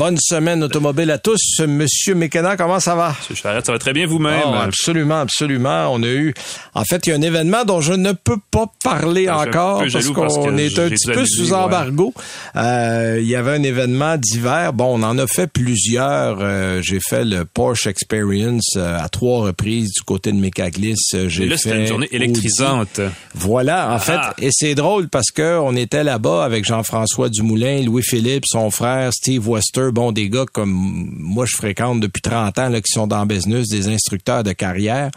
Bonne semaine automobile à tous. Monsieur Mécana, comment ça va? Monsieur Charrette, ça va très bien vous-même. Oh, absolument, absolument. On a eu, en fait, il y a un événement dont je ne peux pas parler Ah, je encore parce qu'on est un petit peu sous ouais. embargo. Euh, il y avait un événement d'hiver. Bon, on en a fait plusieurs. Euh, j'ai fait le Porsche Experience euh, à trois reprises du côté de Mécaglis. J'ai là, fait c'était une journée Audi. électrisante. Voilà, en fait, Ah. et c'est drôle parce que on était là-bas avec Jean-François Dumoulin, Louis-Philippe, son frère, Steve Wester, bon, des gars comme moi je fréquente depuis 30 ans, là, qui sont dans le business, des instructeurs de carrière.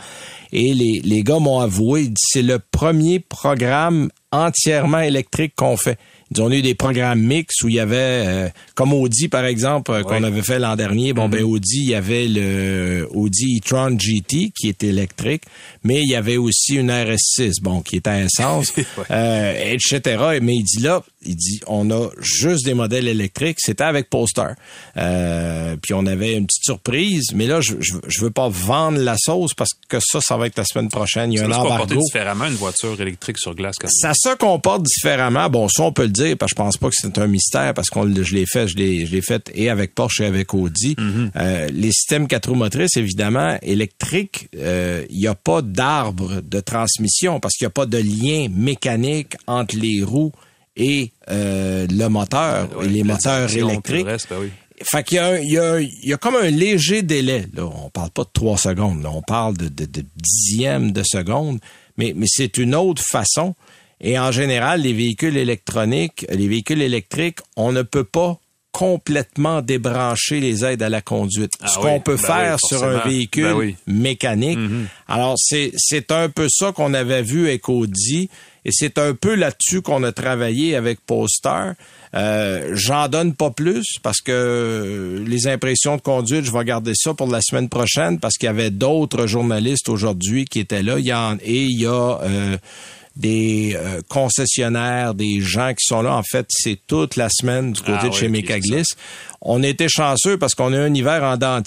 Et les, les gars m'ont avoué, c'est le premier programme entièrement électrique qu'on fait. Ils ont eu des programmes mix où il y avait, euh, comme Audi par exemple, euh, qu'on avait fait l'an dernier. Bon, ben Audi, il y avait le Audi e-tron GT qui était électrique, mais il y avait aussi une RS6, bon, qui était à essence, euh, etc. Mais il dit là, il dit, on a juste des modèles électriques. C'était avec Polestar. Euh, puis on avait une petite surprise, mais là, je, je, je veux pas vendre la sauce parce que ça, ça va être la semaine prochaine. Il y a Ça un se embargo. différemment une voiture électrique sur glace. Quand. Ça se comporte différemment. Bon, ça, on peut le dire, parce que je pense pas que c'est un mystère, parce qu'on je l'ai fait, je l'ai, je l'ai fait et avec Porsche et avec Audi. Euh, les systèmes quatre roues motrices, évidemment, électriques, euh, il n'y a pas d'arbre de transmission, parce qu'il n'y a pas de lien mécanique entre les roues et euh, le moteur, et les moteurs électriques. le reste, ben oui. Fait qu'il y a, il y, a, il y a comme un léger délai. Là. On parle pas de trois secondes, là. on parle de, de, de dixièmes de seconde, mais, mais c'est une autre façon. Et en général, les véhicules électroniques, les véhicules électriques, on ne peut pas complètement débrancher les aides à la conduite. Ah Ce oui, qu'on peut ben faire oui, sur un véhicule Ben oui. mécanique. Alors, c'est, c'est un peu ça qu'on avait vu avec Audi et c'est un peu là-dessus qu'on a travaillé avec Polestar. Euh, j'en donne pas plus parce que les impressions de conduite, je vais garder ça pour la semaine prochaine parce qu'il y avait d'autres journalistes aujourd'hui qui étaient là. Il y en, et il y a euh, des euh, concessionnaires, des gens qui sont là. En fait, c'est toute la semaine du côté Ah de oui, chez Mécaglis. On était chanceux parce qu'on a eu un hiver en dents.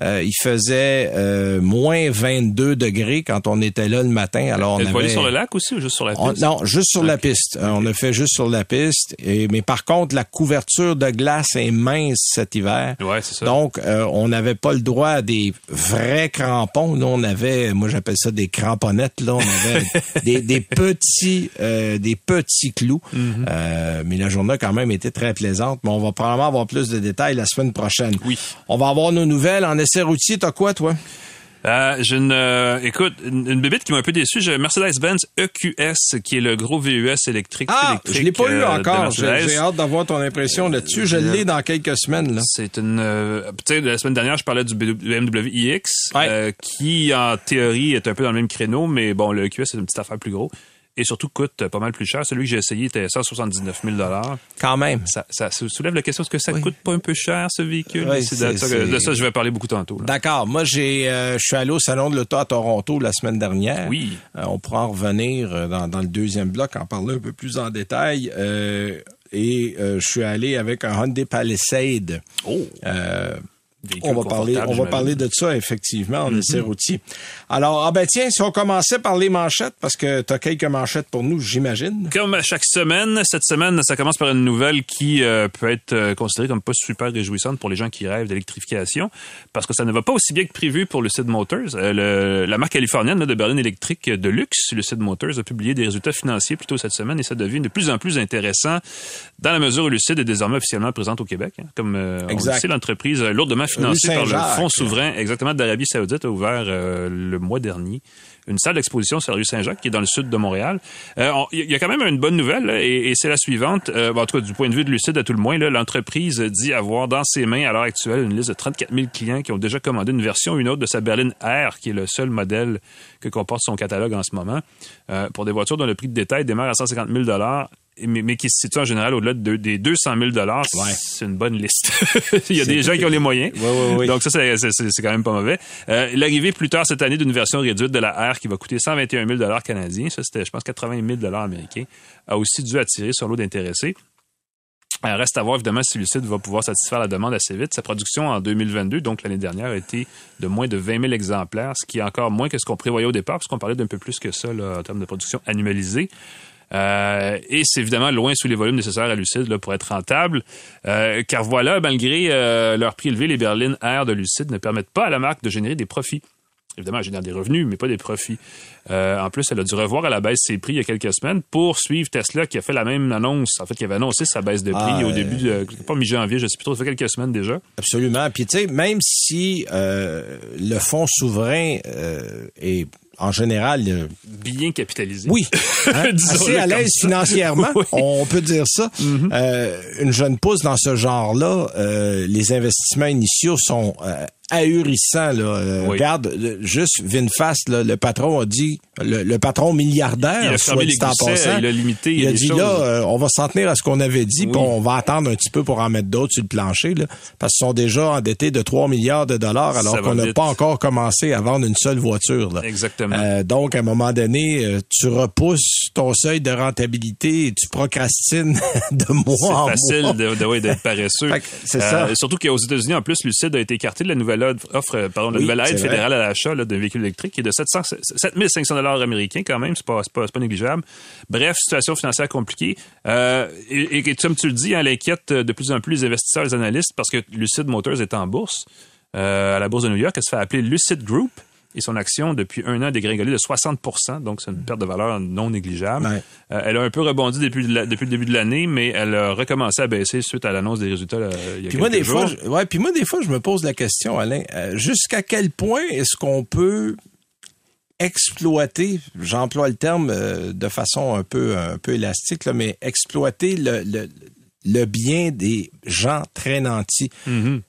Euh, il faisait euh, moins 22 degrés quand on était là le matin. Alors on allé avait... sur le lac aussi ou juste sur la On- piste? non, juste sur la piste. Euh, On a fait juste sur la piste. Et, mais par contre, la couverture de glace est mince cet hiver. Ouais, c'est ça. Donc, euh, on n'avait pas le droit à des vrais crampons. Nous, on avait, moi j'appelle ça des cramponnettes. Là, on avait des, des petits, euh, des petits clous. Mm-hmm. Euh, mais la journée a quand même été très plaisante. Mais on va probablement avoir plus de détails la semaine prochaine. Oui. On va avoir nos nouvelles en essai routier. T'as quoi, toi? Euh, j'ai une, euh, écoute, une, une bébête qui m'a un peu déçu. J'ai Mercedes-Benz EQS, qui est le gros VUS électrique. Ah, électrique, je l'ai pas eu euh, encore. J'ai hâte d'avoir ton impression là-dessus. Je l'ai dans quelques semaines. Là. C'est une, euh, tu sais, la semaine dernière, je parlais du BMW iX, Ouais. euh, qui en théorie est un peu dans le même créneau, mais bon, le EQS c'est une petite affaire plus gros et surtout coûte pas mal plus cher. Celui que j'ai essayé était 179 000 Quand même. Ça, ça soulève la question est-ce que ça coûte pas un peu cher ce véhicule? Oui, C'est de, ça que- de ça je vais parler beaucoup tantôt. D'accord. Moi, j'ai, euh, je suis allé au salon de l'auto à Toronto la semaine dernière. Oui. Euh, on pourra en revenir euh, dans, dans le deuxième bloc, en parler un peu plus en détail. Euh, et je suis allé avec un Hyundai Palisade. Oh. On va parler, on va parler de ça effectivement en essai Mm-hmm. routier. Alors, ah ben tiens, si on commençait par les manchettes, parce que tu as quelques manchettes pour nous, j'imagine. Comme chaque semaine, cette semaine, ça commence par une nouvelle qui euh, peut être euh, considérée comme pas super réjouissante pour les gens qui rêvent d'électrification, parce que ça ne va pas aussi bien que prévu pour Lucid Motors. Euh, le- la marque californienne là, de berline électrique de luxe, Lucid Motors, a publié des résultats financiers plus tôt cette semaine et ça devient de plus en plus intéressant dans la mesure où Lucid est désormais officiellement présente au Québec. hein. comme on le Exact. sait, l'entreprise lourdement financée par le. Fonds souverain exactement d'Arabie Saoudite a ouvert euh, le mois dernier une salle d'exposition sur la rue Saint-Jacques qui est dans le sud de Montréal. Euh, Il y a quand même une bonne nouvelle là, et, et c'est la suivante. Euh, en tout cas, du point de vue de Lucide, à tout le moins, l'entreprise dit avoir dans ses mains à l'heure actuelle une liste de 34 000 clients qui ont déjà commandé une version ou une autre de sa berline R, qui est le seul modèle que comporte son catalogue en ce moment, euh, pour des voitures dont le prix de détail démarre à 150 000 mais, mais qui se situe en général au-delà de, des 200 000 Ouais. c'est une bonne liste. Il y a des gens qui ont les moyens. Ouais, ouais, ouais. Donc ça, c'est- quand même pas mauvais. Euh, L'arrivée plus tard cette année d'une version réduite de la R qui va coûter 121 000 canadiens, ça c'était, je pense, 80 000 américains, a aussi dû attirer son lot d'intéressés. Euh, reste à voir évidemment si Lucide va pouvoir satisfaire la demande assez vite. Sa production en 2022, donc l'année dernière, a été de moins de 20 000 exemplaires, ce qui est encore moins que ce qu'on prévoyait au départ, parce qu'on parlait d'un peu plus que ça là, en termes de production annualisée. Euh, et c'est évidemment loin sous les volumes nécessaires à Lucide là, pour être rentable. Euh, car voilà, malgré euh, leur prix élevé, les berlines R de Lucide ne permettent pas à la marque de générer des profits. Évidemment, elle génère des revenus, mais pas des profits. Euh, en plus, elle a dû revoir à la baisse ses prix il y a quelques semaines pour suivre Tesla qui a fait la même annonce, en fait, qui avait annoncé sa baisse de prix Ah, au euh, début, de, pas mi-janvier, je sais plus trop, ça fait quelques semaines déjà. Absolument. Puis tu sais, même si euh, le fonds souverain est en général euh, Bien capitalisé. oui, hein, assez à l'aise financièrement, Oui. Mm-hmm. on peut dire ça. Euh, une jeune pousse dans ce genre-là, euh, les investissements initiaux sont ahurissants. Là. Euh, Oui. Regarde, euh, juste VinFast, là, le patron a dit, le, le patron milliardaire, Il a soit dit en passant, il a limité il a dit choses. là, euh, on va s'en tenir à ce qu'on avait dit, Oui. puis on va attendre un petit peu pour en mettre d'autres sur le plancher, là, parce qu'ils sont déjà endettés de 3 milliards de dollars, alors qu'on n'a pas encore commencé à vendre une seule voiture. Là. Exactement. Euh, donc, à un moment donné, tu repousses ton seuil de rentabilité et tu procrastines de mois C'est en facile mois. de- ouais, d'être paresseux. C'est ça. Surtout qu'aux États-Unis, en plus, Lucide a été écarté de la nouvelle offre, offre, pardon, Oui, nouvelle c'est aide fédérale à l'achat d'un véhicule électrique qui est de 700, 7500 dollars américains quand même. C'est pas, pas, négligeable. Bref, situation financière compliquée. Euh, et, et comme tu le dis, hein, elle inquiète de plus en plus les investisseurs, les analystes, parce que Lucid Motors est en bourse, euh, à la bourse de New York. Elle se fait appeler Lucid Group. Et son action, depuis un an, a dégringolé de 60% donc c'est une perte de valeur non négligeable. Ouais. Euh, elle a un peu rebondi depuis, la- depuis le début de l'année, mais elle a recommencé à baisser suite à l'annonce des résultats là, il y a Puis moi, quelques des fois, je, ouais, puis moi, des fois, je me pose la question, Alain, euh, jusqu'à quel point est-ce qu'on peut exploiter, j'emploie le terme euh, de façon un peu, un peu élastique, là, mais exploiter le, le, le bien des gens très nantis? Mhm. Sais,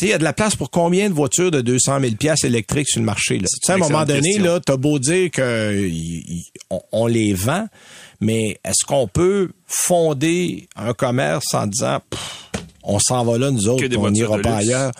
il y a de la place pour combien de voitures de 200 000 pièces électriques sur le marché? Là? Tu sais, à un moment donné, question. là, t'as beau dire que y- y- on, on les vend, mais est-ce qu'on peut fonder un commerce en disant, Pff, on s'en va là, nous autres, on n'ira pas luxe. ailleurs?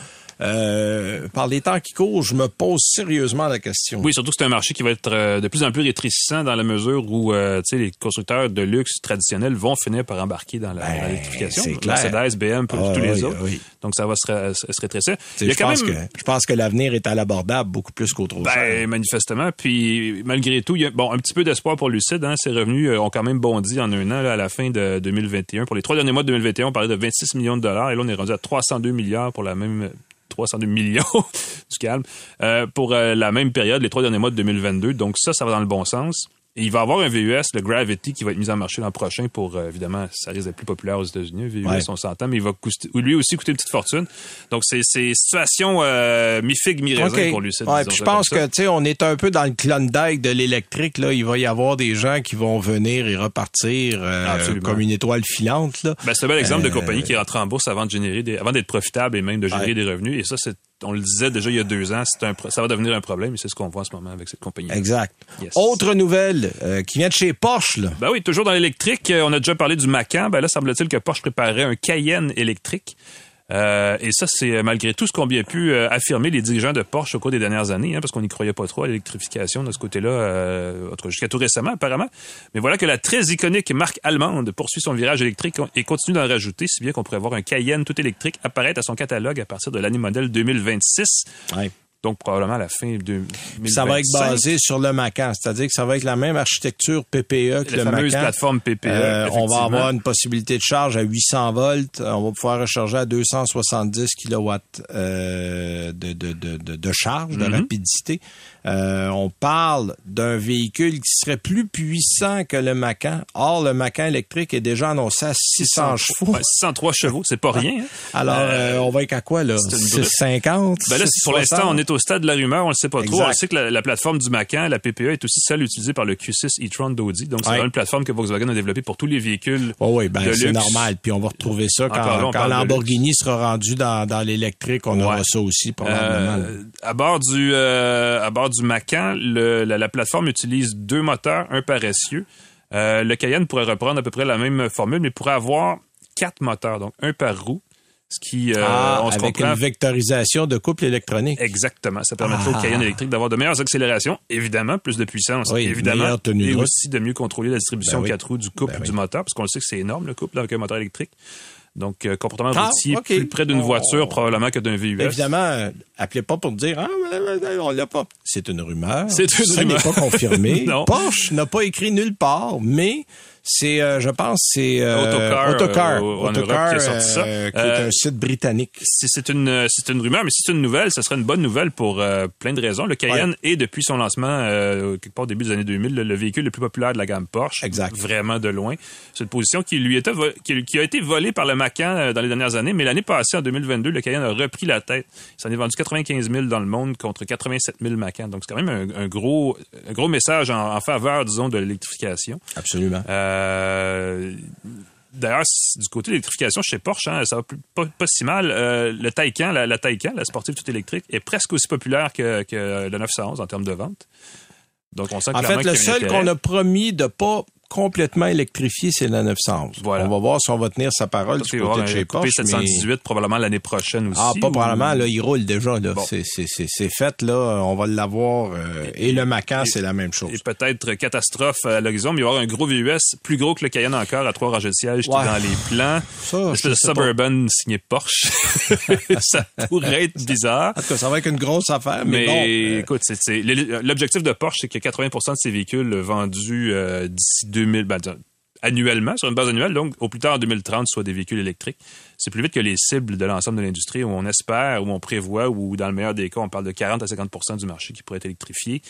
Euh, par les temps qui courent, je me pose sérieusement la question. Oui, surtout que c'est un marché qui va être euh, de plus en plus rétrécissant dans la mesure où euh, tu sais, les constructeurs de luxe traditionnels vont finir par embarquer dans Ben, l'électrification. c'est clair. Mercedes, BM, tous Ah, tous les oui, autres. oui. Donc ça va se, rétrécir. Tu sais, Il y a je, quand pense même... que, je pense que l'avenir est à l'abordable beaucoup plus qu'au trop Ben, manifestement. Puis, malgré tout, il y a bon, un petit peu d'espoir pour Lucide. Hein. Ses revenus euh, ont quand même bondi en un an là, à la fin de 2021. Pour les trois derniers mois de 2021, on parlait de 26 millions de dollars. Et là, on est rendu à 302 milliards pour la même... 302 millions, du calme, euh, pour euh, la même période, les trois derniers mois de 2022. Donc ça, ça va dans le bon sens. Et il va avoir un VUS, le Gravity, qui va être mis en marché l'an prochain pour, euh, évidemment, ça risque d'être plus populaire aux États-Unis, un VUS, Ouais. on s'entend, mais il va coûter, lui aussi coûter une petite fortune. Donc c'est c'est situation euh, mi-figue, mi-raisin pour Lucide. Ouais, disons puis je pense que tu sais, on est un peu dans le Klondike de l'électrique. Là, il va y avoir des gens qui vont venir et repartir euh, comme une étoile filante. Là. Ben, c'est un bel exemple de Euh, compagnie qui rentre en bourse avant de générer des, avant d'être profitable et même de générer Ouais. des revenus. Et ça, c'est, on le disait déjà il y a deux ans, c'est un, pro- ça va devenir un problème et c'est ce qu'on voit en ce moment avec cette compagnie. Exact. Yes. Autre nouvelle euh, qui vient de chez Porsche. Là. Ben oui, toujours dans l'électrique, euh, on a déjà parlé du Macan. Ben là, semble-t-il que Porsche préparait un Cayenne électrique. Euh, et ça, c'est euh, malgré tout ce qu'ont bien pu euh, affirmer les dirigeants de Porsche au cours des dernières années, hein, parce qu'on n'y croyait pas trop à l'électrification de ce côté-là, euh, jusqu'à tout récemment apparemment. Mais voilà que la très iconique marque allemande poursuit son virage électrique et continue d'en rajouter, si bien qu'on pourrait voir un Cayenne tout électrique apparaître à son catalogue à partir de l'année modèle 2026. Ouais. Donc probablement à la fin de 2025. Ça va être basé sur le Macan, c'est-à-dire que ça va être la même architecture PPE que la le fameuse Macan. plateforme PPE. Euh, on va avoir une possibilité de charge à 800 volts. Euh, On va pouvoir recharger à 270 kilowatts euh, de, de, de, de, charge, de Mhm. rapidité. Euh, on parle d'un véhicule qui serait plus puissant que le Macan. Or, le Macan électrique est déjà annoncé à 600 chevaux. Ouais, 603 chevaux, c'est pas rien. hein. Alors, on va être à quoi, là? c'est une brute. 650? Ben là, pour 660? l'instant, on est au stade de la rumeur, on le sait pas trop. On sait que la, la plateforme du Macan, la PPE, est aussi celle utilisée par le Q6 e-tron d'Audi. Donc, c'est Ouais. une plateforme que Volkswagen a développée pour tous les véhicules Oui, oui, ben c'est normal. Puis on va retrouver ça quand, quand Lamborghini sera rendu dans, dans l'électrique. On aura ça aussi, probablement. Euh, à bord du euh, à bord du Macan, le- la, la plateforme utilise deux moteurs, un par essieu. Euh, le Cayenne pourrait reprendre à peu près la même formule, mais pourrait avoir quatre moteurs, donc un par roue, ce qui, euh, Ah, on se avec comprend, une vectorisation de couple électronique. Exactement. Ça permettrait Ah. au Cayenne électrique d'avoir de meilleures accélérations, évidemment, plus de puissance, Oui, évidemment, tenue et route. aussi de mieux contrôler la distribution Ben oui. quatre roues du couple Ben du oui. moteur, parce qu'on le sait que c'est énorme, le couple, avec un moteur électrique. Donc, euh, comportement Ah, routier plus près d'une On- voiture probablement que d'un VUS. Évidemment, euh, appelez pas pour dire ah on l'a pas. C'est une rumeur. C'est une Ça rumeur. n'est pas confirmé. Porsche n'a pas écrit nulle part, mais c'est, euh, je pense, c'est euh, Autocar, Autocar, euh, en Autocar, Europe qui a sorti ça. euh, qui est un site britannique. C'est une, c'est une rumeur, mais si c'est une nouvelle, ce serait une bonne nouvelle pour plein de raisons. Le Cayenne est, depuis son lancement, quelque part au début des années 2000, le, le véhicule le plus populaire de la gamme Porsche. Exact. Vraiment de loin. C'est une position qui lui était, qui, qui a été volée par le Macan dans les dernières années, mais l'année passée, en 2022, le Cayenne a repris la tête. Il s'en est vendu 95 000 dans le monde contre 87 000 Macan. Donc, c'est quand même un, un gros, un gros message en, en faveur, disons, de l'électrification. Absolument. Euh, D'ailleurs, c- du côté de l'électrification chez Porsche, hein, ça va plus- pas, pas si mal. Euh, le Taycan, la, la Taycan, la sportive toute électrique, est presque aussi populaire que, que le 911 en termes de vente. Donc, on sent En fait, le seul qu'on a promis de pas complètement électrifier, c'est la 911. Voilà. On va voir si on va tenir sa parole Parce du côté de chez Porsche. mais- 718 probablement l'année prochaine aussi. Ah, pas ou- probablement, là, il roule déjà, là. Bon. C'est, c'est, c'est, c'est fait, là. On va l'avoir. euh, et, le Macan, c'est la même chose. Et peut-être catastrophe à l'horizon, mais il va y avoir un gros VUS plus gros que le Cayenne encore à trois rangées de siège qui Ouais. est dans les plans. Ça, espèce de pas. Suburban signé Porsche. ça pourrait être bizarre. En tout cas, ça va être une grosse affaire, mais, Mais, bon. euh, écoute, c'est- l'objectif de Porsche, c'est que 80% de ses véhicules vendus euh, d'ici 2000, ben, annuellement, sur une base annuelle, donc au plus tard en 2030, soient des véhicules électriques. C'est plus vite que les cibles de l'ensemble de l'industrie où on espère, où on prévoit, ou dans le meilleur des cas, on parle de 40 à 50% du marché qui pourrait être électrifié.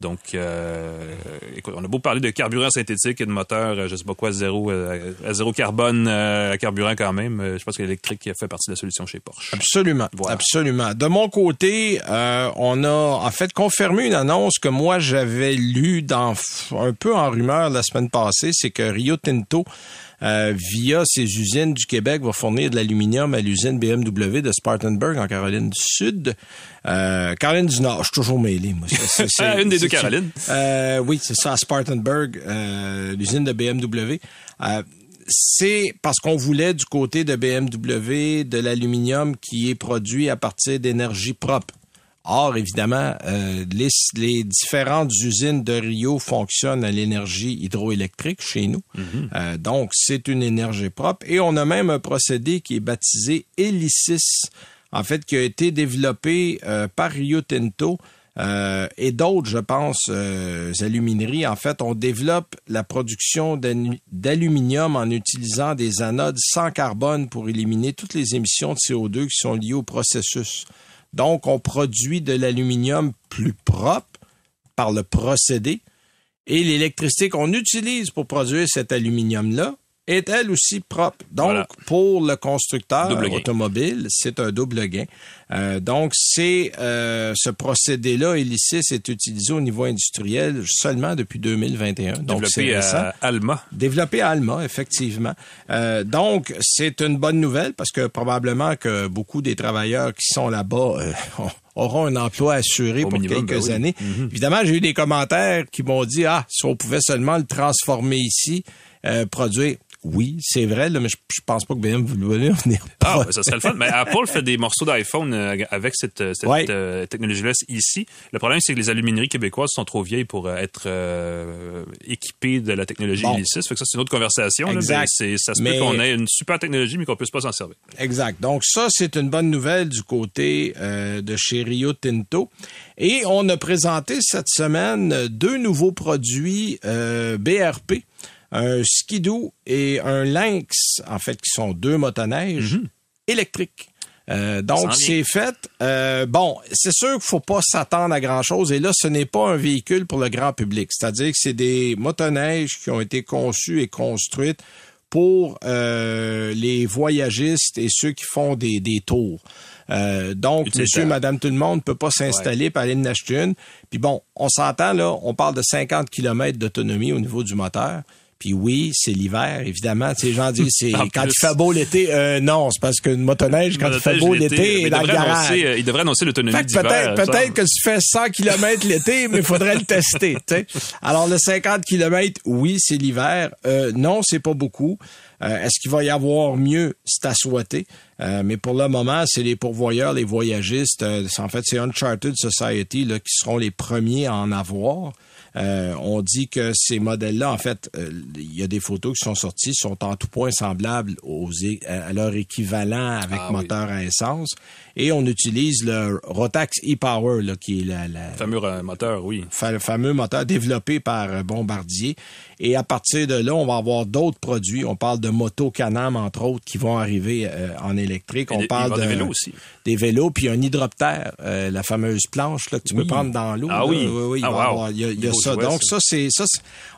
Donc, euh, écoute, on a beau parler de carburant synthétique et de moteur, euh, je sais pas quoi, zéro, euh, à zéro carbone euh, à carburant quand même. je pense que l'électrique fait partie de la solution chez Porsche. Absolument, Voilà. absolument. De mon côté, euh, on a en fait confirmé une annonce que moi j'avais lue dans un peu en rumeur la semaine passée, c'est que Rio Tinto euh, via ses usines du Québec va fournir de l'aluminium à l'usine BMW de Spartanburg en Caroline du Sud. Euh, Caroline du Nord, je suis toujours mêlé, moi. C'est- Ah, une des deux Carolines. Euh, oui, c'est ça, à Spartanburg, euh, l'usine de BMW. Euh, c'est parce qu'on voulait du côté de BMW de l'aluminium qui est produit à partir d'énergie propre. Or, évidemment, euh, les, les différentes usines de Rio fonctionnent à l'énergie hydroélectrique chez nous. Euh, donc, c'est une énergie propre. Et on a même un procédé qui est baptisé Helicis, en fait, qui a été développé euh, par Rio Tinto euh, et d'autres, je pense, euh, alumineries. En fait, on développe la production d'aluminium en utilisant des anodes sans carbone pour éliminer toutes les émissions de CO2 qui sont liées au processus. Donc, on produit de l'aluminium plus propre par le procédé. Et l'électricité qu'on utilise pour produire cet aluminium-là est elle aussi propre. Donc, Voilà. pour le constructeur automobile, c'est un double gain. Euh, donc, c'est euh, ce procédé-là, Hélicis, est utilisé au niveau industriel seulement depuis 2021. Donc, c'est Développé à Alma. Développé à Alma, effectivement. Euh, donc, c'est une bonne nouvelle parce que probablement que beaucoup des travailleurs qui sont là-bas euh, auront un emploi assuré Au pour minimum, quelques ben oui. années. Évidemment, j'ai eu des commentaires qui m'ont dit, ah, si on pouvait seulement le transformer ici, euh, produire. Oui, c'est vrai, là, mais je, je pense pas que BMW voulait venir. Ah, ben, ça serait le fun. Mais Apple fait des morceaux d'iPhone euh, avec cette, euh, cette Ouais. euh, technologie-là ici. Le problème, c'est que les alumineries québécoises sont trop vieilles pour être euh, équipées de la technologie Bon. Hélicis. Fait que ça, c'est une autre conversation. Exact. Ça se Mais- peut qu'on ait une super technologie, mais qu'on puisse pas s'en servir. Exact. Donc ça, c'est une bonne nouvelle du côté euh, de chez Rio Tinto. Et on a présenté cette semaine deux nouveaux produits BRP, un Skidoo et un Lynx, en fait, qui sont deux motoneiges électriques. Euh, donc, c'est fait. Euh, bon, c'est sûr qu'il faut pas s'attendre à grand-chose. Et là, ce n'est pas un véhicule pour le grand public. C'est-à-dire que c'est des motoneiges qui ont été conçus et construites pour euh, les voyagistes et ceux qui font des, des tours. Donc, monsieur, madame, tout le monde ne peut pas s'installer pour aller en acheter une. Puis bon, on s'entend là, on parle de 50 km d'autonomie au niveau du moteur. Puis oui, c'est l'hiver, évidemment. Tu sais, les gens disent, c'est quand plus. il fait beau l'été. Euh, non, c'est parce qu'une motoneige, quand il fait beau l'été, est dans le devrait garage. annoncer, euh, il devrait annoncer l'autonomie d'hiver. peut-être, peut-être que tu fais 100 km l'été, mais il faudrait le tester. tu sais. Alors le 50 km, oui, c'est l'hiver. Euh, non, c'est pas beaucoup. Euh, Est-ce qu'il va y avoir mieux? C'est à souhaiter. Euh, mais pour le moment, c'est les pourvoyeurs, les voyagistes. euh, en fait, c'est Uncharted Society là, qui seront les premiers à en avoir. Euh, on dit que ces modèles-là, en fait, euh, il y a des photos qui sont sorties, sont en tout point semblables aux, à leur équivalent avec Ah oui. moteur à essence. Et on utilise le Rotax e-Power, qui est la, la- Le fameux euh, moteur, oui. fa- le fameux moteur développé par euh, Bombardier. Et à partir de là, on va avoir d'autres produits. On parle de moto Canam, entre autres, qui vont arriver euh, en électrique. On parle de des vélos aussi. Des vélos, puis un hydroptère, euh, la fameuse planche là, que tu Oui. peux prendre dans l'eau. Ah là. oui. oui, il Ah, wow. avoir- Il y a, il y a Beau ça. Donc ça. c'est ça.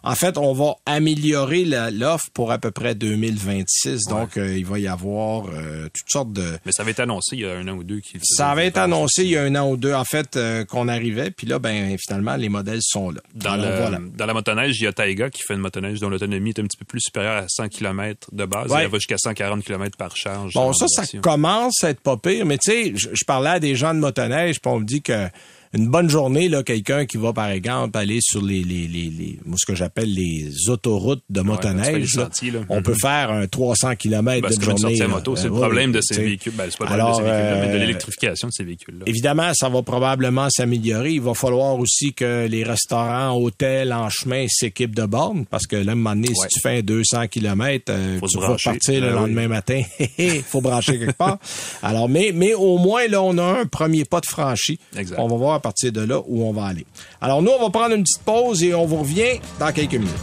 En fait, on va améliorer l'offre pour à peu près 2026. Donc euh, il va y avoir toutes sortes de Mais ça avait été annoncé il y a un an ou deux. qu'il ça avait été annoncé il y a un an ou deux, en fait, qu'on arrivait. Puis là, ben finalement, les modèles sont là. Dans, Alors, le- voilà. dans la motoneige, il y a Taiga qui fait une motoneige dont l'autonomie est un petit peu plus supérieure à 100 km de base. Ouais. Elle va jusqu'à 140 km par charge. Bon, ça, ça commence à être pas pire, mais tu sais, je, je parlais à des gens de motoneige, puis on me dit que une bonne journée, là, quelqu'un qui va, par exemple, aller sur les, les, les, les- ce que j'appelle les autoroutes de fais motoneige, là, là. on peut faire un 300 km Ben, de journée. là. moto. C'est Euh, le problème de ces véhicules. Ben, c'est pas le problème de ces véhicules, mais de euh, l'électrification de ces véhicules-là. Évidemment, ça va probablement s'améliorer. Il va falloir aussi que les restaurants, hôtels en chemin s'équipent de bornes parce que là, à un moment donné, Ouais. si tu fais un 200 km, euh, tu vas partir le Ben oui. lendemain matin. Il faut brancher quelque part. Alors, mais, mais au moins, là, on a un premier pas de franchi. Exact. On va voir à partir de là où on va aller. Alors, nous, on va prendre une petite pause et on vous revient dans quelques minutes.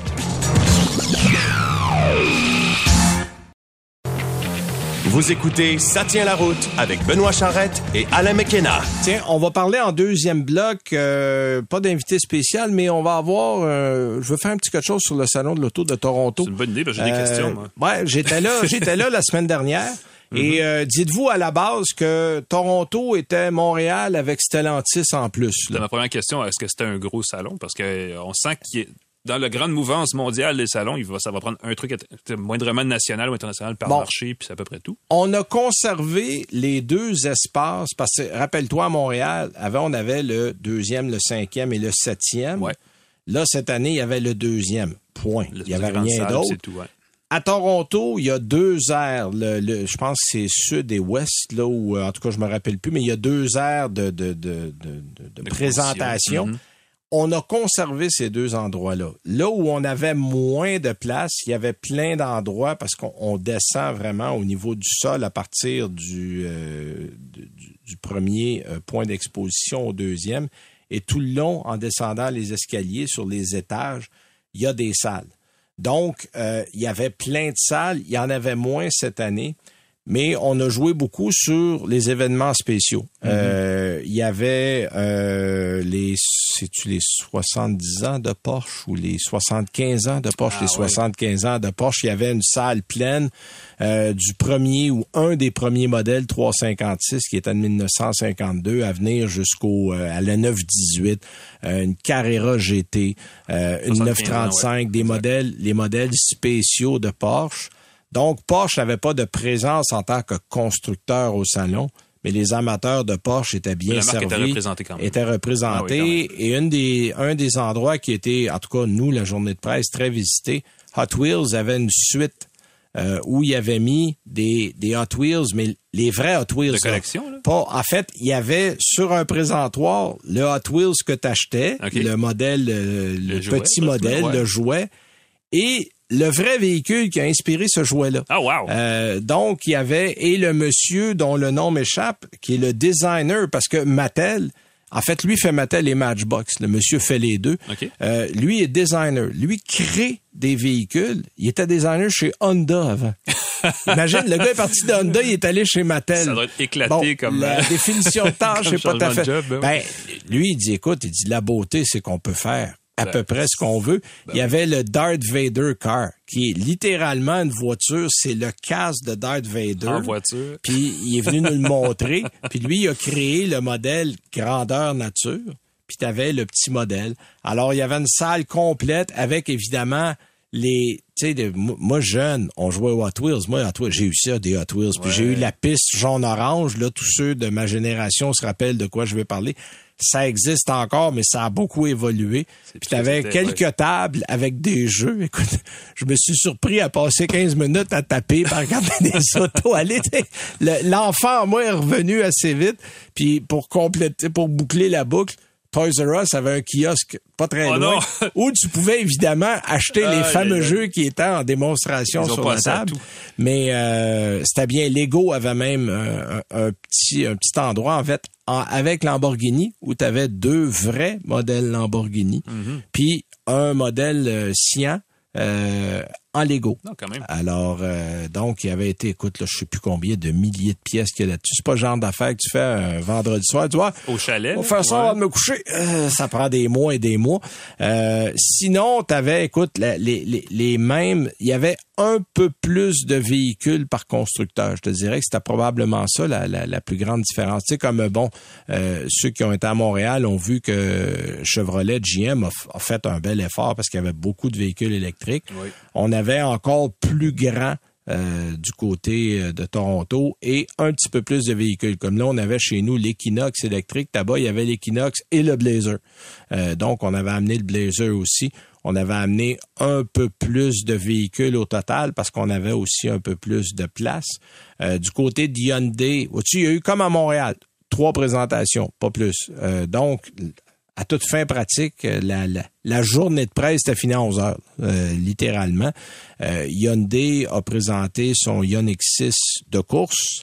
Vous écoutez Ça tient la route avec Benoît Charrette et Alain McKenna. Tiens, on va parler en deuxième bloc, euh, pas d'invité spécial, mais on va avoir, euh, je veux faire un petit quelque chose sur le salon de l'auto de Toronto. C'est une bonne idée, j'ai des Euh, questions, moi. Ouais, j'étais là, j'étais là la semaine dernière. Et euh, dites-vous à la base que Toronto était Montréal avec Stellantis en plus. Là. ma première question. Est-ce que c'était un gros salon? Parce que euh, sent qu'il est dans la grande mouvance mondiale des salons, il va, ça va prendre un truc moindrement national ou international par Bon. marché, puis c'est à peu près tout. On a conservé les deux espaces parce que rappelle-toi à Montréal, avant on avait le deuxième, le cinquième et le septième. Ouais. Là cette année il y avait le deuxième. Point. Le- il y avait rien d'autre. Ouais. À Toronto, il y a deux aires. Le, le- je pense que c'est sud et ouest, là où, euh, en tout cas, je me rappelle plus, mais il y a deux aires de, de, de, de, présentation. Mhm. On a conservé ces deux endroits-là. Là où on avait moins de place, il y avait plein d'endroits parce qu'on on descend vraiment au niveau du sol à partir du, euh, du, du premier euh, point d'exposition au deuxième. Et tout le long, en descendant les escaliers sur les étages, il y a des salles. Donc, euh, il y avait plein de salles. Il y en avait moins cette année. Mais on a joué beaucoup sur les événements spéciaux. Euh, il y avait euh, les, c'est-tu les 70 ans de Porsche ou les 75 ans de Porsche, Ah les ouais. 75 ans de Porsche. Il y avait une salle pleine euh, du premier ou un des premiers modèles 356 qui est en 1952 à venir jusqu'au euh, à la 918, euh, une Carrera GT, une 75 ans, 935, ouais. des Exact. modèles, les modèles spéciaux de Porsche. Donc, Porsche n'avait pas de présence en tant que constructeur au salon, mais les amateurs de Porsche étaient bien servis. était représentée quand même. étaient représentés. Ah oui, quand et une des, un des endroits qui était, en tout cas, nous, la journée de presse, très visité, Hot Wheels avait une suite euh, où il avait mis des, des Hot Wheels, mais les vrais Hot Wheels. De collection, là? Pas, en fait, il y avait sur un présentoir le Hot Wheels que tu achetais, OK. le modèle, euh, le, jouet, petit le modèle, jouet, le jouet, et le vrai véhicule qui a inspiré ce jouet-là. Ah, wow! Euh, donc, il y avait, et le monsieur dont le nom m'échappe, qui est le designer, parce que Mattel, en fait, lui fait Mattel et Matchbox. Le monsieur fait les deux. OK. Euh, lui est designer. Lui crée des véhicules. Il était designer chez Honda avant. Imagine, le gars est parti de Honda, il est allé chez Mattel. Ça doit être éclaté Bon, comme, La euh, définition de tâche, c'est pas tout à fait. job, hein. Ben, lui, il dit, écoute, il dit, la beauté, c'est qu'on peut faire à Ben, peu près ce qu'on veut. il y avait le Darth Vader car, qui est littéralement une voiture, c'est le casque de Darth Vader. En voiture. Puis il est venu nous le montrer. Puis lui, il a créé le modèle grandeur nature. Puis tu avais le petit modèle. Alors, il y avait une salle complète avec évidemment les... Tu sais, moi jeune, on jouait aux Hot Wheels. Moi, Hot Wheels, j'ai eu ça, des Hot Wheels. Puis j'ai eu la piste jaune-orange. Là, tous ceux de ma génération se rappellent de quoi je vais parler. Ça existe encore, mais ça a beaucoup évolué. Puis t'avais quelques ouais. tables avec des jeux. Écoute, je me suis surpris à passer 15 minutes à taper, par regarder des autos aller. Le- L'enfant, moi, est revenu assez vite. Puis pour compléter, pour boucler la boucle, Toys R Us avait un kiosque pas très Oh loin non! où tu pouvais évidemment acheter les fameux jeux qui étaient en démonstration sur la table. Mais euh, c'était bien. Lego avait même un, un petit un petit endroit en fait en- avec Lamborghini où tu avais deux vrais modèles Lamborghini, Mm-hmm. puis un modèle euh, Sian euh, en Lego. Non, quand même. Alors, euh, donc, il avait été, écoute, là, je sais plus combien de milliers de pièces qu'il y a là-dessus. C'est pas le genre d'affaires que tu fais un vendredi soir. Tu vois, Au chalet. on faire ça avant de me coucher. Euh, ça prend des mois et des mois. Euh, sinon, tu avais, écoute, la- les, les, les mêmes... Il y avait un peu plus de véhicules par constructeur. Je te dirais que c'était probablement ça la, la, la plus grande différence. Tu sais, comme, bon, euh, ceux qui ont été à Montréal ont vu que Chevrolet GM a, fait un bel effort parce qu'il y avait beaucoup de véhicules électriques. Oui. On avait encore plus grand euh, du côté euh, de Toronto et un petit peu plus de véhicules. Comme là, on avait chez nous l'Equinox électrique. Là-bas, il y avait l'Equinox et le Blazer. Euh, donc, on avait amené le Blazer aussi. On avait amené un peu plus de véhicules au total parce qu'on avait aussi un peu plus de place. Du côté de Hyundai, vois-tu, il y a eu comme à Montréal, trois présentations, pas plus. Donc, à toute fin pratique, euh, la, la, la journée de presse était finie à 11 heures, euh, littéralement. Euh, Hyundai a présenté son Ioniq 6 de course,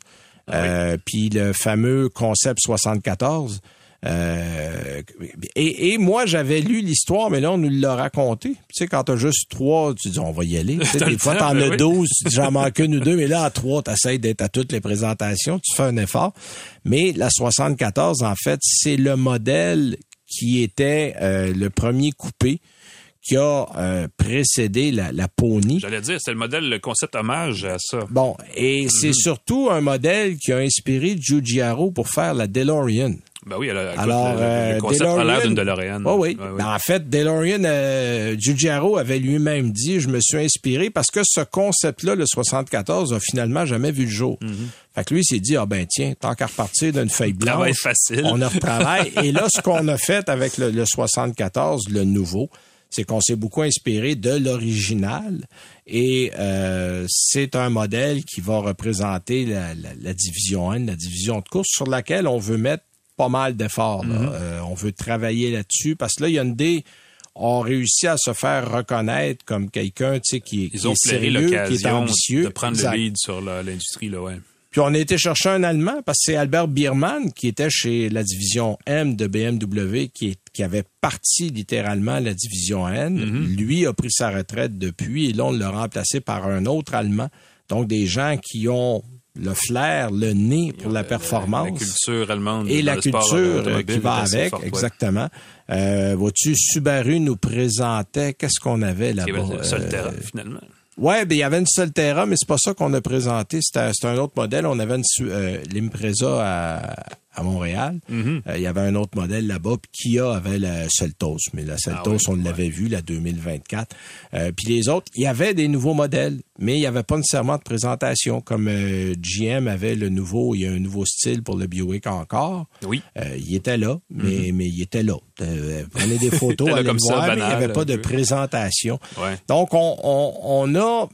euh, puis le fameux Concept 74. Euh, et, et moi, j'avais lu l'histoire, mais là, on nous l'a raconté. Tu sais, quand t'as juste trois, tu dis, on va y aller. Tu sais, T'as des fois, t'en ben as oui. 12, tu dis, j'en manque une ou deux, mais là, à trois, t'essayes d'être à toutes les présentations, tu fais un effort. Mais la 74, en fait, c'est le modèle qui était euh, le premier coupé qui a euh, précédé la, la Pony. J'allais dire, c'est le modèle, le concept hommage à ça. Bon, et c'est surtout un modèle qui a inspiré Giugiaro pour faire la DeLorean. Ben oui, alors, écoute, Alors, le, euh, le concept a l'air d'une DeLorean. Oh oui. Ouais. Ben, en fait, DeLorean, euh, Giugiaro avait lui-même dit, je me suis inspiré parce que ce concept-là, le 74, a finalement jamais vu le jour. Mm-hmm. Fait que lui, il s'est dit, ah ben tiens, tant qu'à repartir d'une feuille blanche, Travail facile. on en retravaille. Et là, ce qu'on a fait avec le, le 74, le nouveau, c'est qu'on s'est beaucoup inspiré de l'original et euh, c'est un modèle qui va représenter la, la- la division 1, la division de course sur laquelle on veut mettre pas mal d'efforts. Mm-hmm. Euh, on veut travailler là-dessus parce que là, Hyundai ont réussi à se faire reconnaître comme quelqu'un tu sais, qui, est- qui est sérieux, qui est ambitieux. de prendre Exact. le lead sur l'industrie, là, ouais. Puis on a été chercher un Allemand parce que c'est Albert Biermann qui était chez la division M de BMW qui, est- qui avait parti littéralement la division N. Mm-hmm. Lui a pris sa retraite depuis et là on l'a remplacé par un autre Allemand. Donc des gens qui ont le flair, le nez pour la performance. La culture allemande. Et la culture euh, qui va avec, ouais. exactement. Euh, Vois-tu, Subaru nous présentait, qu'est-ce qu'on avait là-bas? Solterra, Euh, finalement. Ouais, ben il y avait une Solterra, mais c'est pas ça qu'on a présenté. C'était un autre modèle. On avait une euh, l'Impreza à, à Montréal. Mm-hmm. Euh, il y avait un autre modèle là-bas. Puis Kia avait la Seltos, mais la Seltos, Ah oui, on l'avait vu, la 2024. Euh, puis les autres, il y avait des nouveaux modèles, mais il n'y avait pas nécessairement de présentation. Comme euh, GM avait le nouveau, il y a un nouveau style pour le Buick encore. Oui. Il était là, mais, mais il était là. Prenez des photos, allez comme le ça, voir, mais il n'y avait pas de peu. présentation. Ouais. Donc, on, on, on a,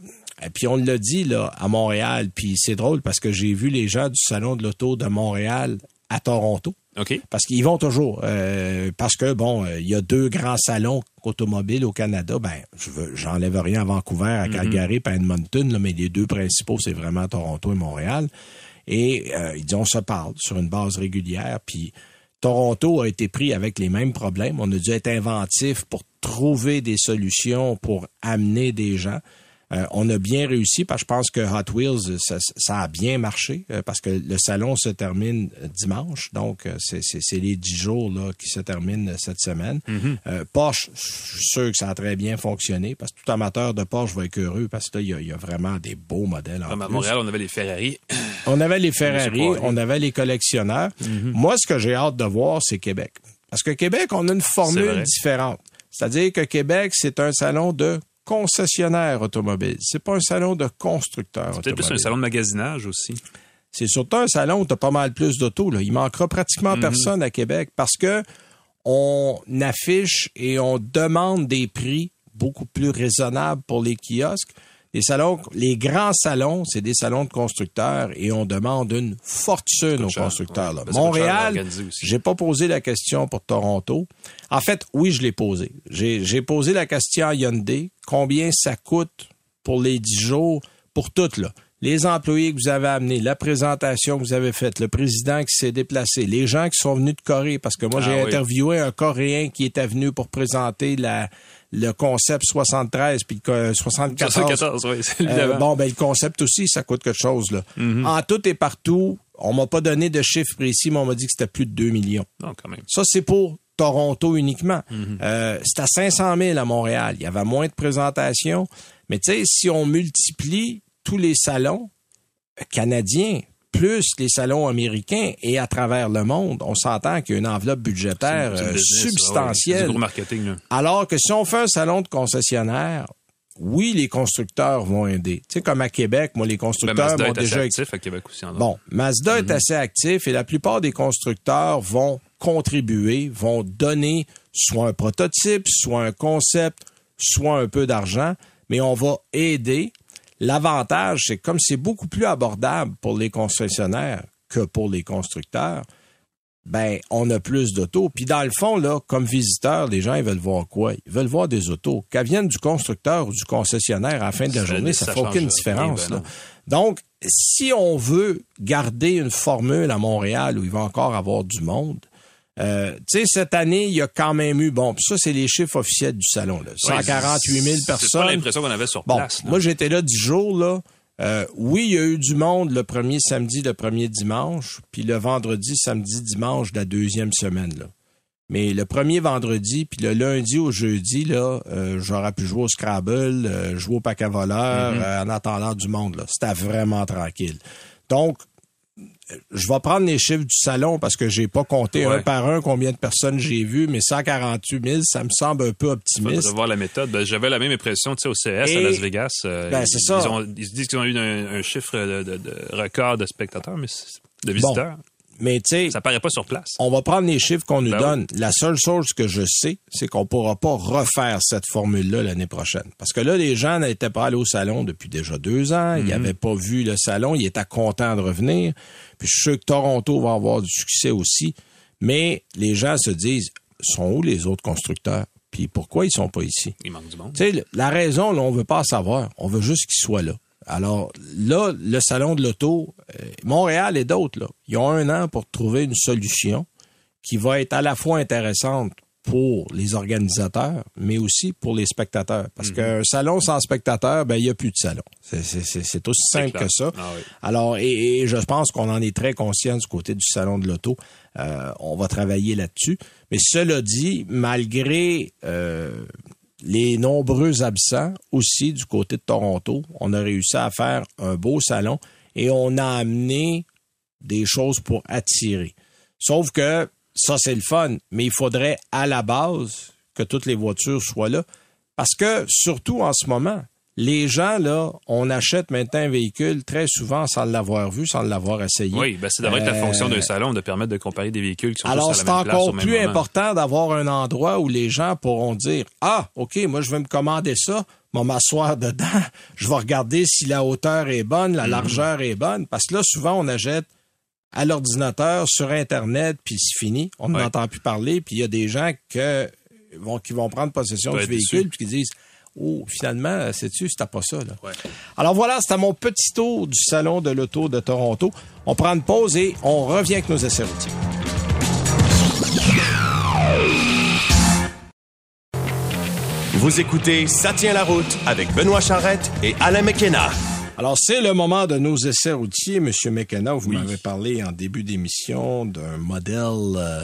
et puis on l'a dit là à Montréal, puis c'est drôle parce que j'ai vu les gens du Salon de l'Auto de Montréal à Toronto. OK. Parce qu'ils vont toujours. euh, parce que, bon, euh, il y a deux grands salons automobiles au Canada. Ben, je veux, j'enlève rien à Vancouver, à Calgary, puis à Edmonton, là, mais les deux principaux, c'est vraiment Toronto et Montréal. Et euh, ils disent, on se parle sur une base régulière, puis Toronto a été pris avec les mêmes problèmes. On a dû être inventif pour trouver des solutions pour amener des gens. Euh, on a bien réussi parce que je pense que Hot Wheels, ça, ça a bien marché euh, parce que le salon se termine euh, dimanche. Donc, c'est- c'est c'est les dix jours là, qui se terminent cette semaine. Euh, Porsche, je suis sûr que ça a très bien fonctionné parce que tout amateur de Porsche va être heureux parce que là, il y a, il y a vraiment des beaux modèles en Comme à. Montréal, on avait les Ferrari. On avait les Ferrari, on avait les collectionneurs. Moi, ce que j'ai hâte de voir, c'est Québec. Parce que Québec, on a une formule différente. C'est-à-dire que Québec, c'est un salon de concessionnaires automobiles. C'est pas un salon de constructeurs Peut-être plus un salon de magasinage aussi. C'est surtout un salon où tu as pas mal plus d'autos. Il manquera pratiquement personne à Québec parce que on affiche et on demande des prix beaucoup plus raisonnables pour les kiosques. Les salons, les grands salons, c'est des salons de constructeurs et on demande une fortune aux constructeurs. là. Ben, ça coûte cher à Montréal, j'ai pas posé la question pour Toronto. En fait, oui, je l'ai posé. J'ai j'ai posé la question à Hyundai. Combien ça coûte pour les 10 jours, pour tout, là? Les employés que vous avez amenés, la présentation que vous avez faite, le président qui s'est déplacé, les gens qui sont venus de Corée, parce que moi, j'ai Ah oui. interviewé un Coréen qui était venu pour présenter la, le concept 73 puis le co- 74. 74, oui, Euh, bon, ben le concept aussi, ça coûte quelque chose. Là. Mm-hmm. En tout et partout, on m'a pas donné de chiffre précis, mais on m'a dit que c'était plus de 2 millions. Non, quand même. Ça, c'est pour Toronto uniquement. Mm-hmm. Euh, c'est à 500 000 à Montréal. Il y avait moins de présentations. Mais tu sais, si on multiplie tous les salons canadiens plus les salons américains et à travers le monde, on s'entend qu'il y a une enveloppe budgétaire euh, business, substantielle. C'est du marketing, là. Alors que si on fait un salon de concessionnaire, oui, les constructeurs vont aider. Tu sais, comme à Québec, moi, les Ben, constructeurs Mazda m'ont déjà actif à Québec aussi. en. Bon, Mazda est assez actif et la plupart des constructeurs vont contribuer, vont donner soit un prototype, soit un concept, soit un peu d'argent, mais on va aider. L'avantage, c'est que comme c'est beaucoup plus abordable pour les concessionnaires que pour les constructeurs, ben on a plus d'autos. Puis dans le fond, là, comme visiteur, les gens ils veulent voir quoi? Ils veulent voir des autos. Qu'elles viennent du constructeur ou du concessionnaire à la fin de la Ça- journée, ça ça fait aucune différence. ben là. Donc, si on veut garder une formule à Montréal où il va encore avoir du monde, euh, tu sais, cette année, il y a quand même eu, bon, puis ça, c'est les chiffres officiels du salon, là, Ouais, 148 000 C'est pas personnes. l'impression qu'on avait sur Bon, place. là. moi, j'étais là 10 jours, là. Euh, oui, il y a eu du monde le premier samedi, le premier dimanche, puis le vendredi, samedi, dimanche de la deuxième semaine, là. Mais le premier vendredi, puis le lundi au jeudi, là, euh, j'aurais pu jouer au Scrabble, euh, jouer au pack à voleur, Mm-hmm. euh, en attendant du monde. là. C'était vraiment tranquille. Donc, je vais prendre les chiffres du salon parce que j'ai pas compté Ouais. un par un combien de personnes j'ai vues, mais 148 000, ça me semble un peu Faudrait optimiste. voir la méthode. Ben, J'avais la même impression, tu sais, au CS à Las Vegas. euh, Ben, ils, ça. Ils, ont- ils se disent qu'ils ont eu un, un chiffre de, de- de record de spectateurs, mais de visiteurs. Mais tu sais, Ça paraît pas sur place. on va prendre les chiffres qu'on nous Ben donne. La seule chose que je sais, c'est qu'on pourra pas refaire cette formule-là l'année prochaine. Parce que là, les gens n'étaient pas allés au salon depuis déjà deux ans. Mhm. Ils n'avaient pas vu le salon. Ils étaient contents de revenir. Puis je suis sûr que Toronto va avoir du succès aussi. Mais les gens se disent, sont où les autres constructeurs? Puis pourquoi ils sont pas ici? Il manque du monde. Tu sais, le- la raison, là, on veut pas savoir. On veut juste qu'ils soient là. Alors là, le salon de l'auto, euh, Montréal et d'autres, là, ils ont un an pour trouver une solution qui va être à la fois intéressante pour les organisateurs, mais aussi pour les spectateurs. Parce qu'un salon sans spectateurs, ben il n'y a plus de salon. C'est- aussi simple clair. que ça. Ah oui. Alors, et, et je pense qu'on en est très conscient du côté du salon de l'auto. Euh, on va travailler là-dessus. Mais cela dit, malgré euh, les nombreux absents aussi du côté de Toronto, on a réussi à faire un beau salon et on a amené des choses pour attirer. Sauf que ça, c'est le fun, mais il faudrait à la base que toutes les voitures soient là. Parce que, surtout en ce moment, les gens, là, on achète maintenant un véhicule très souvent sans l'avoir vu, sans l'avoir essayé. Oui, ben, ça devrait être la Euh, fonction d'un salon de permettre de comparer des véhicules qui sont alors, c'est place encore plus moment. important d'avoir un endroit où les gens pourront dire Ah, OK, moi, je vais me commander ça, vais m'asseoir dedans, je vais regarder si la hauteur est bonne, Mhm. la largeur est bonne. Parce que là, souvent, on achète à l'ordinateur, sur Internet, puis c'est fini. On Ouais. n'entend plus parler, puis il y a des gens que, vont, qui vont prendre possession du véhicule, puis qui disent Oh, finalement, sais-tu, c'était pas ça. Là? Ouais. Alors voilà, c'était mon petit tour du Salon de l'Auto de Toronto. On prend une pause et on revient avec nos essais routiers. Vous écoutez Ça tient la route avec Benoît Charrette et Alain McKenna. Alors, c'est le moment de nos essais routiers. Monsieur McKenna, vous Oui. m'avez parlé en début d'émission d'un modèle... euh,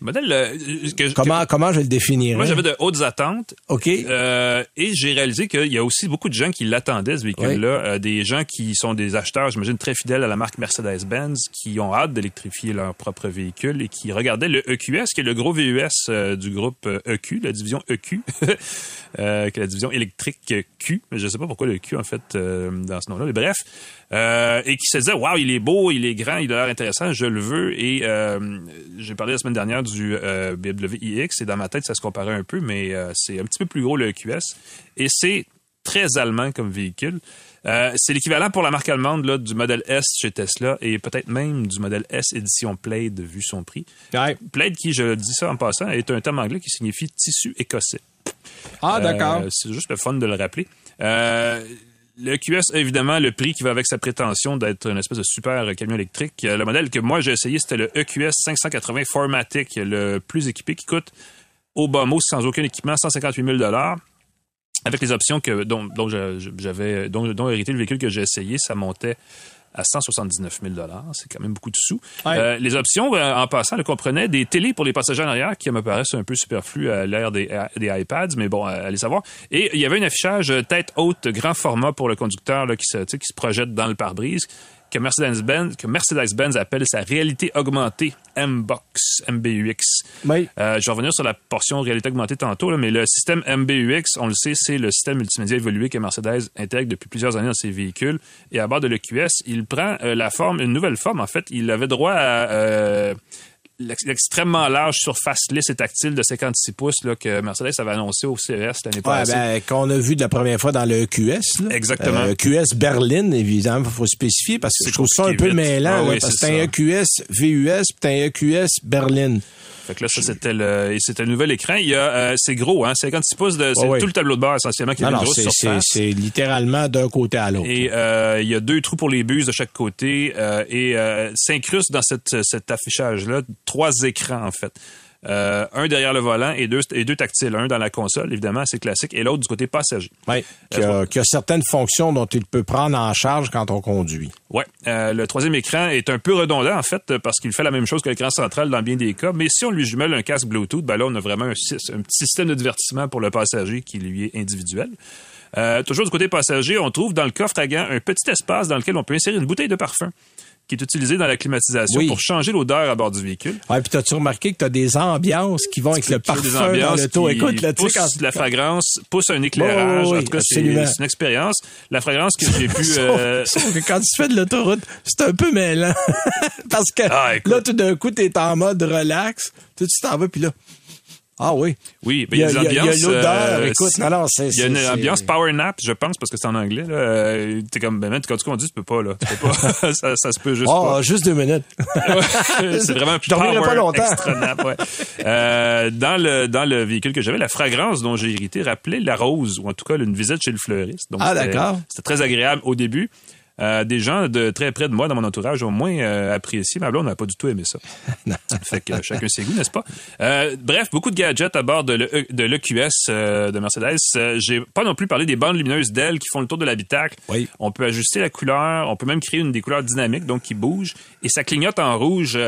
Modèle, euh, que- comment, comment je le définirais? moi, j'avais de hautes attentes. OK. Euh, et j'ai réalisé qu'il y a aussi beaucoup de gens qui l'attendaient, ce véhicule-là. Euh, des gens qui sont des acheteurs, j'imagine, très fidèles à la marque Mercedes-Benz, qui ont hâte d'électrifier leur propre véhicule et qui regardaient le EQS, qui est le gros VUS euh, du groupe EQ, la division EQ, qui est la division électrique Q. Je ne sais pas pourquoi le Q, en fait, dans ce nom-là. Mais bref. Euh, et qui se disait, waouh, il est beau, il est grand, il a l'air intéressant, je le veux. Et euh, j'ai parlé la semaine dernière du euh, BMW iX et dans ma tête, ça se comparait un peu, mais euh, c'est un petit peu plus gros le EQS. Et c'est très allemand comme véhicule. Euh, c'est l'équivalent pour la marque allemande là, du modèle S chez Tesla et peut-être même du modèle S édition Plaid vu son prix. Plaid qui, je dis ça en passant, est un terme anglais qui signifie tissu écossais. Ah, d'accord. Euh, c'est juste le fun de le rappeler. Euh, le QS, évidemment, le prix qui va avec sa prétention d'être une espèce de super camion électrique. Le modèle que moi j'ai essayé, c'était le EQS 580 Formatic, le plus équipé, qui coûte au bas mot, sans aucun équipement, 158 000 avec les options que, dont, j'avais, dont hérité le véhicule que j'ai essayé, ça montait à 179 000 C'est quand même beaucoup de sous. Euh, les options, euh, en passant, elles comprenaient des télés pour les passagers en arrière qui me paraissent un peu superflues à l'ère des, des, iPads, mais bon, allez savoir. Et il y avait un affichage tête haute, grand format pour le conducteur là, qui, se, qui se projette dans le pare-brise que Mercedes-Benz que Mercedes-Benz appelle sa réalité augmentée M-Box, MBUX. Oui. Euh, je vais revenir sur la portion réalité augmentée tantôt, là, mais le système MBUX, on le sait, c'est le système multimédia évolué que Mercedes intègre depuis plusieurs années dans ses véhicules. Et à bord de l'EQS, il prend euh, la forme, une nouvelle forme. En fait, il avait droit à euh, l'extrêmement large surface lisse et tactile de 56 pouces là, que Mercedes avait annoncé au CES l'année passée. Ben, qu'on a vu de la première fois dans le QS. Là. Exactement. Euh, QS Berlin, évidemment, il faut spécifier parce que je trouve ça un peu mêlant. Ah, oui, parce que c'est un EQS VUS puis un EQS Berlin. Fait que là, ça, c'était le, c'était le nouvel écran. Il y a, euh, c'est gros, hein, 56 pouces de, c'est tout le tableau de bord essentiellement qui est non, une grosse c'est, C'est, littéralement d'un côté à l'autre. Et euh, il y a deux trous pour les buses de chaque côté euh, et euh, s'incruste dans cette, cet affichage-là trois écrans en fait. Euh, un derrière le volant et deux, et deux tactiles. Un dans la console, évidemment, c'est classique, et l'autre du côté passager. Oui, qui a, qui a, certaines fonctions dont il peut prendre en charge quand on conduit. Oui. Euh, le troisième écran est un peu redondant, en fait, parce qu'il fait la même chose que l'écran central dans bien des cas. Mais si on lui jumelle un casque Bluetooth, ben là, on a vraiment un, un petit système de divertissement pour le passager qui lui est individuel. Euh, toujours du côté passager, on trouve dans le coffre à gants un petit espace dans lequel on peut insérer une bouteille de parfum qui est utilisé dans la climatisation pour changer l'odeur à bord du véhicule. Ouais, puis t'as-tu remarqué que t'as des ambiances qui vont avec le parfum des ambiances dans l'auto? Écoute, là, pousse quand... la fragrance, pousse un éclairage. Oh, oui, en tout cas, c'est une expérience. La fragrance que j'ai pu... euh... Sauf que quand tu fais de l'autoroute, c'est un peu mêlant. Parce que ah, là, tout d'un coup, t'es en mode relax. Tu t'en vas, puis là... Ah oui. Oui, mais il y a des ambiances. Il y a l'odeur, euh, écoute, alors c'est. Il y a une ambiance power nap, je pense, parce que c'est en anglais. Là. Euh, t'es comme, ben, quand tu conduis, tu peux pas, là. Tu peux pas. ça, ça se peut juste oh, pas. juste deux minutes. c'est vraiment un power pas longtemps. extra nap, ouais. euh, dans le, dans le véhicule que j'avais, la fragrance dont j'ai hérité rappelait la rose, ou en tout cas, une visite chez le fleuriste. Donc, ah, d'accord. C'était très agréable au début. Euh, des gens de très près de moi dans mon entourage ont moins euh, apprécié. Ma blonde n'a pas du tout aimé ça. fait que chacun ses goûts, n'est-ce pas? Euh, bref, beaucoup de gadgets à bord de l'EQS euh, de Mercedes. Euh, j'ai pas non plus parlé des bandes lumineuses d'ailes qui font le tour de l'habitacle. Oui. On peut ajuster la couleur. On peut même créer une des couleurs dynamiques, donc qui bouge. Et ça clignote en rouge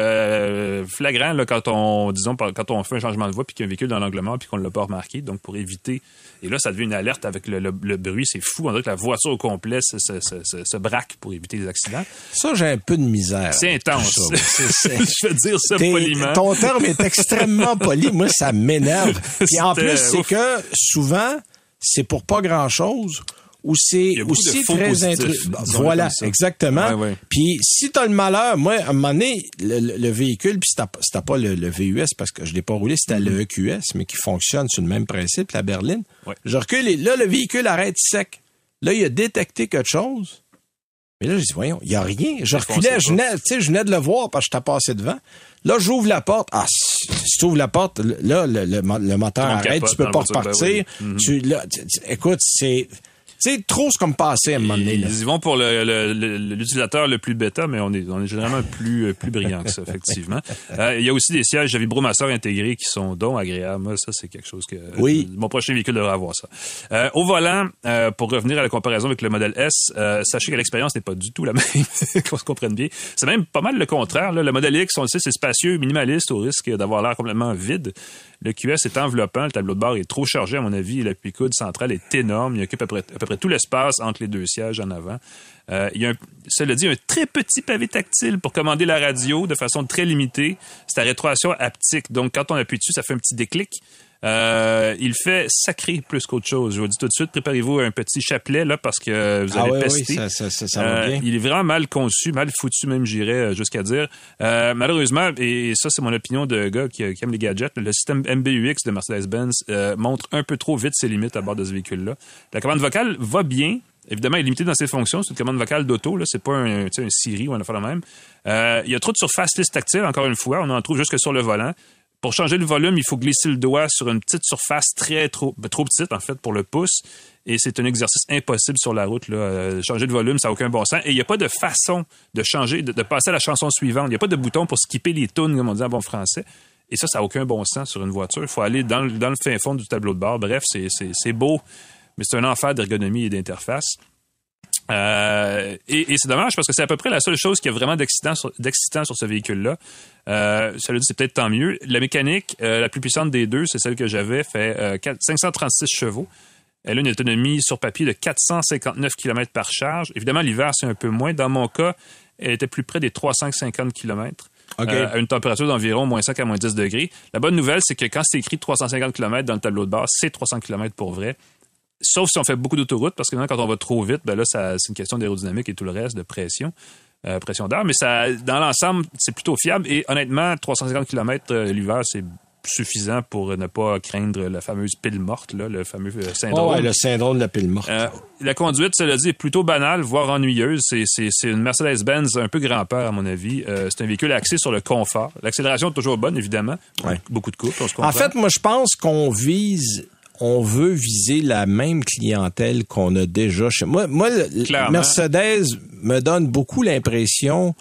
flagrant là, quand on, disons, quand on fait un changement de voie puis qu'il y a un véhicule dans l'angle mort puis qu'on ne l'a pas remarqué. Donc, pour éviter et là, ça devient une alerte avec le, le, le bruit. C'est fou. On dirait que la voiture au complet se, se, se, se braque pour éviter les accidents. Ça, j'ai un peu de misère. C'est intense. Je veux dire ça poliment. Ton terme est extrêmement poli. Moi, ça m'énerve. Et en plus, c'est que souvent, c'est pour pas grand-chose ou c'est aussi très intrusif. Voilà, exactement. Ouais, ouais. Puis si t'as le malheur, moi, à un moment donné, le, le, le véhicule, puis c'était pas le, le, VUS parce que je l'ai pas roulé, c'était mm -hmm. le EQS, mais qui fonctionne sur le même principe, la berline. Ouais. Je recule et là, le véhicule arrête sec. Là, il a détecté quelque chose. Mais là, je dis, voyons, il n'y a rien. Je reculais, je venais, tu sais, je venais de le voir parce que j'étais passé devant. Là, j'ouvre la porte. Ah, si, tu ouvres la porte, là, le, le, le moteur arrête, tu peux pas repartir. Ben oui. mm -hmm. tu, là, tu, écoute, c'est c'est trop ce comme passé à un moment donné. Là. Ils y vont pour l'utilisateur le, le, plus bêta, mais on est, on est généralement plus, euh, plus brillant que ça, effectivement. euh, il y a aussi des sièges à vibromasseur intégrés qui sont donc agréables. Moi, ça, c'est quelque chose que oui. mon prochain véhicule devrait avoir ça. Euh, au volant, euh, pour revenir à la comparaison avec le modèle S, sachez que l'expérience n'est pas du tout la même, qu'on se comprenne bien. C'est même pas mal le contraire. Là. Le modèle X, on le sait, c'est spacieux, minimaliste, au risque d'avoir l'air complètement vide. Le QS est enveloppant, le tableau de bord est trop chargé à mon avis, la coude centrale est énorme, il occupe à peu, près, tout l'espace entre les deux sièges en avant. Euh, il y a, cela dit, un très petit pavé tactile pour commander la radio de façon très limitée. C'est à rétroaction haptique, donc quand on appuie dessus, ça fait un petit déclic. Euh, il fait sacré plus qu'autre chose. Je vous dis tout de suite, préparez-vous un petit chapelet là parce que vous Ah allez oui, pester. oui, ça, ça, ça, ça va Euh, il est vraiment mal conçu, mal foutu même, j'irais euh, jusqu'à dire. Euh, malheureusement, et ça c'est mon opinion de gars qui, qui aime les gadgets, le système MBUX de Mercedes-Benz euh, montre un peu trop vite ses limites à bord de ce véhicule-là. La commande vocale va bien. Évidemment, elle est limitée dans ses fonctions. C'est une commande vocale d'auto. Là, c'est pas un, un Siri ou un affaire de même. Euh, il y a trop de surface lisse tactile. Encore une fois, on en trouve jusque sur le volant. Pour changer le volume, il faut glisser le doigt sur une petite surface très trop, ben, trop petite en fait pour le pouce. Et c'est un exercice impossible sur la route. Là. Euh, changer de volume, ça n'a aucun bon sens. Et il n'y a pas de façon de changer, de, passer à la chanson suivante. Il n'y a pas de bouton pour skipper les tunes, comme on dit en bon français. Et ça, ça n'a aucun bon sens sur une voiture. Il faut aller dans, le- dans le fin fond du tableau de bord. Bref, c'est beau, mais c'est un enfer d'ergonomie et d'interface. Euh, et et c'est dommage parce que c'est à peu près la seule chose qui a vraiment d'excitant sur, d'excitant sur ce véhicule-là. Euh, cela dit, c'est peut-être tant mieux. La mécanique, euh, la plus puissante des deux, c'est celle que j'avais, fait euh, quatre- 536 chevaux. Elle a une autonomie sur papier de 459 km par charge. Évidemment, l'hiver, c'est un peu moins. Dans mon cas, elle était plus près des 350 km. À une température d'environ moins 5 à moins 10 degrés. La bonne nouvelle, c'est que quand c'est écrit 350 km dans le tableau de bord, c'est 300 km pour vrai. Sauf si on fait beaucoup d'autoroutes, parce que maintenant, quand on va trop vite, ben là, c'est une question d'aérodynamique et tout le reste, de pression, euh, pression d'air. Mais ça, dans l'ensemble, c'est plutôt fiable. Et honnêtement, 350 km l'hiver, c'est suffisant pour ne pas craindre la fameuse pile morte, là, le fameux euh, Oh, syndrome. ouais, le syndrome de la pile morte. Euh, la conduite, cela dit, est plutôt banale, voire ennuyeuse. C'est, une Mercedes-Benz un peu grand-père, à mon avis. Euh, c'est un véhicule axé sur le confort. L'accélération est toujours bonne, évidemment. Ouais. Beaucoup de couple, on se comprend. En fait, moi, je pense qu'on vise, on veut viser la même clientèle qu'on a déjà chez moi. Moi, Clairement. Mercedes me donne beaucoup l'impression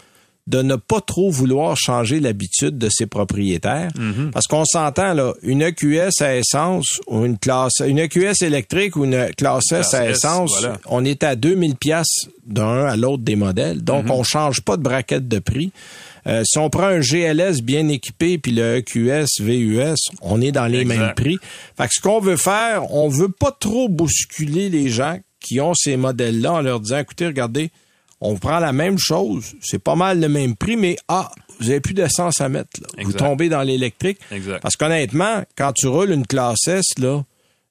de ne pas trop vouloir changer l'habitude de ses propriétaires. Mm-hmm. Parce qu'on s'entend, là, une EQS à essence ou une classe, une EQS électrique ou une classe S à S, essence, voilà. on est à 2000 pièces d'un à l'autre des modèles. Donc, Mm-hmm. on change pas de braquette de prix. Euh, si on prend un GLS bien équipé puis le EQS, VUS, on est dans les Exact. mêmes prix. Fait que ce qu'on veut faire, on veut pas trop bousculer les gens qui ont ces modèles-là en leur disant, écoutez, regardez, on prend la même chose, c'est pas mal le même prix, mais ah, vous avez plus d'essence à mettre. Là. Vous tombez dans l'électrique. Exact. Parce qu'honnêtement, quand tu roules une classe S, là,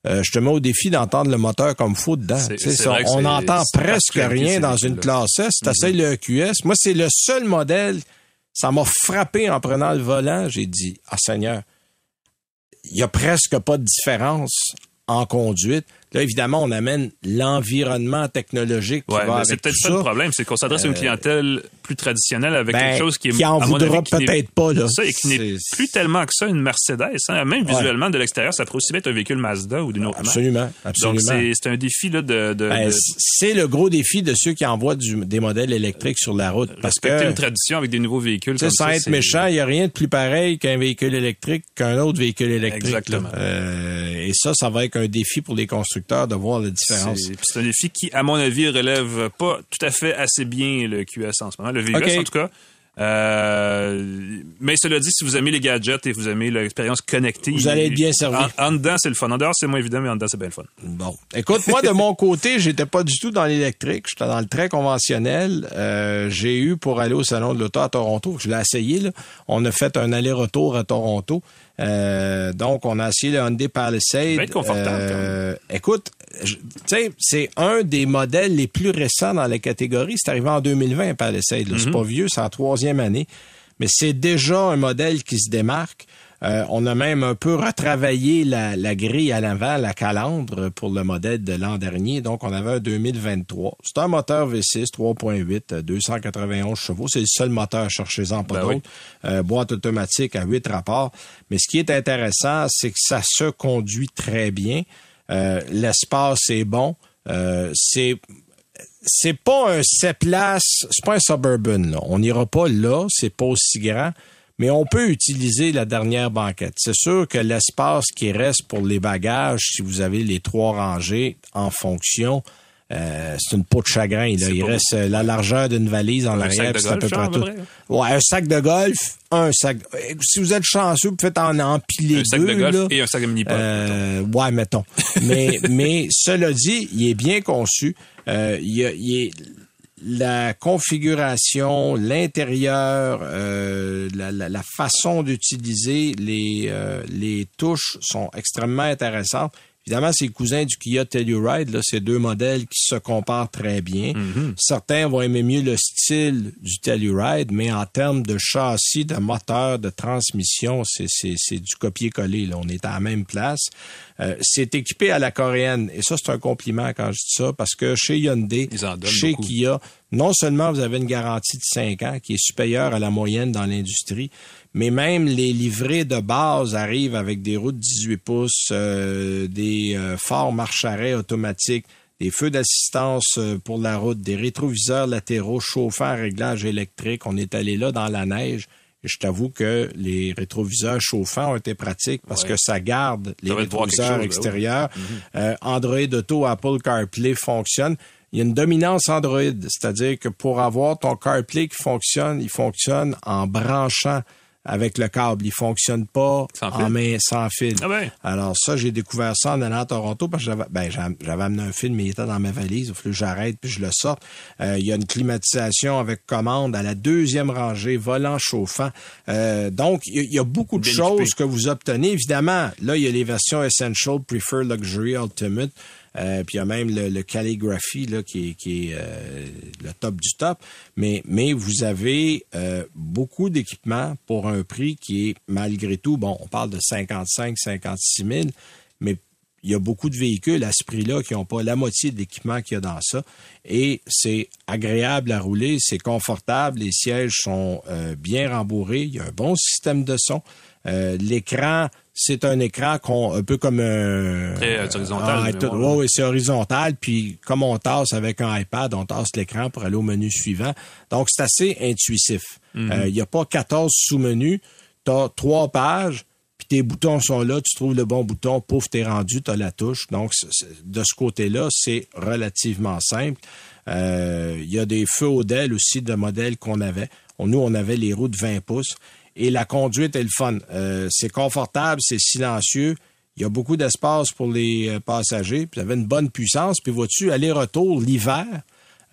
euh, je te mets au défi d'entendre le moteur comme fou dedans. Ça, on n'entend presque rien dans une classe S. Tu essayes le EQS. Moi, c'est le seul modèle, ça m'a frappé en prenant le volant. J'ai dit, ah Seigneur, il y a presque pas de différence en conduite. Là, évidemment, on amène l'environnement technologique qui Ouais, va c'est peut-être ça, le problème, c'est qu'on s'adresse à une clientèle plus traditionnelle avec Ben, quelque chose qui est qui en à voudra peut-être pas, là. Ça, et qui n'est plus tellement que ça une Mercedes. hein. Même Ouais. visuellement, de l'extérieur, ça pourrait aussi être un véhicule Mazda ou d'une autre marque. Absolument, absolument. Donc, c'est un défi là, de, de, Ben, de c'est le gros défi de ceux qui envoient du- des modèles électriques sur la route. Parce respecter que, une tradition avec des nouveaux véhicules. comme sans ça, être méchant, il n'y a rien de plus pareil qu'un véhicule électrique qu'un autre véhicule électrique. Exactement. Euh, et ça, ça va être un défi pour les constructeurs de voir la différence. C'est un défi qui, à mon avis, relève pas tout à fait assez bien le QS en ce moment. Le VUS, en tout cas. Euh, mais cela dit, si vous aimez les gadgets et vous aimez l'expérience connectée, Vous allez être bien servi. En, en dedans, c'est le fun. En dehors, c'est moins évident, mais en dedans, c'est bien le fun. Bon. Écoute, moi, de mon côté, j'étais pas du tout dans l'électrique. J'étais dans le très conventionnel. Euh, j'ai eu pour aller au Salon de l'Auto à Toronto. Je l'ai essayé, là. On a fait un aller-retour à Toronto. Euh, donc, on a essayé le Hyundai Palisade. être confortable, Euh, écoute, tu sais, c'est un des modèles les plus récents dans la catégorie. C'est arrivé en 2020, un Palisade. Mm-hmm. C'est pas vieux, c'est en troisième année. Mais c'est déjà un modèle qui se démarque. Euh, on a même un peu retravaillé la, la grille à l'avant, la calandre pour le modèle de l'an dernier. Donc, on avait un 2023. C'est un moteur V6 3.8, euh, 291 chevaux. C'est le seul moteur, cherchez-en pas Ben d'autre. oui. Euh, boîte automatique à 8 rapports. Mais ce qui est intéressant, c'est que ça se conduit très bien. Euh, L'espace est bon. Euh, c'est c'est pas un 7 places, c'est pas un suburban. Là. On n'ira pas là, c'est pas aussi grand, mais on peut utiliser la dernière banquette. C'est sûr que l'espace qui reste pour les bagages, si vous avez les trois rangées en fonction, euh, c'est une peau de chagrin. Là. Il reste euh, la largeur d'une valise en arrière, c'est à peu près tout. Ouais, un sac de golf, un sac. euh, Si vous êtes chanceux, vous faites en empiler Un sac deux. de golf là. et un sac de mini-pot. Euh, ouais, mettons. mais, mais cela dit, il est bien conçu. Euh, il, il est, la configuration, l'intérieur, euh, la, la, façon d'utiliser les, euh, les touches sont extrêmement intéressantes. Évidemment, c'est cousin du Kia Telluride. Là, c'est deux modèles qui se comparent très bien. Mm-hmm. Certains vont aimer mieux le style du Telluride, mais en termes de châssis, de moteur, de transmission, c'est, c'est, c'est du copier-coller. Là. On est à la même place. Euh, c'est équipé à la coréenne. Et ça, c'est un compliment quand je dis ça, parce que chez Hyundai, chez beaucoup. Kia, non seulement vous avez une garantie de 5 ans qui est supérieure à la moyenne dans l'industrie, mais même les livrets de base arrivent avec des roues de 18 pouces, euh, des euh, phares marche-arrêt automatiques, des feux d'assistance euh, pour la route, des rétroviseurs latéraux chauffants à réglage électrique. On est allé là dans la neige. Et je t'avoue que les rétroviseurs chauffants ont été pratiques parce Ouais. que ça garde les rétroviseurs chose, oui. extérieurs. Euh, Android Auto, Apple CarPlay fonctionne. Il y a une dominance Android, c'est-à-dire que pour avoir ton CarPlay qui fonctionne, il fonctionne en branchant avec le câble. Il fonctionne pas Sans en fil. main sans fil. Ah ben. Alors ça, j'ai découvert ça en allant à Toronto parce que j'avais, ben, j'avais amené un film, mais il était dans ma valise. Il fallu que j'arrête puis je le sorte. Euh, il y a une climatisation avec commande à la deuxième rangée, volant chauffant. Euh, donc, il y, a- beaucoup de Bien choses que vous obtenez. Évidemment, là, il y a les versions Essential, Prefer, Luxury, Ultimate. Euh, puis il y a même le, calligraphy là, qui est, euh, le top du top. Mais, mais vous avez euh, beaucoup d'équipements pour un prix qui est malgré tout, bon, on parle de 55, 56 000, mais il y a beaucoup de véhicules à ce prix-là qui n'ont pas la moitié de l'équipement qu'il y a dans ça. Et c'est agréable à rouler, c'est confortable, les sièges sont bien rembourrés, il y a un bon système de son. L'écran, c'est un écran qu'on, un peu comme un... Très, euh, horizontal, ouais, ouais, ouais, c'est horizontal. Puis comme on tasse avec un iPad, on tasse l'écran pour aller au menu suivant. Donc, c'est assez intuitif. Mhm. Euh, Il n'y a pas 14 sous-menus. Tu as trois pages, puis tes boutons sont là, tu trouves le bon bouton, pouf, t'es rendu, tu as la touche. Donc, de ce côté-là, c'est relativement simple. Euh, Il y a des feux Odell aussi de modèles qu'on avait. On- Nous, on avait les roues de 20 pouces. Et la conduite est le fun. Euh, c'est confortable, c'est silencieux. Il y a beaucoup d'espace pour les euh, passagers. Puis, vous avez une bonne puissance. Puis, vois-tu, aller-retour l'hiver,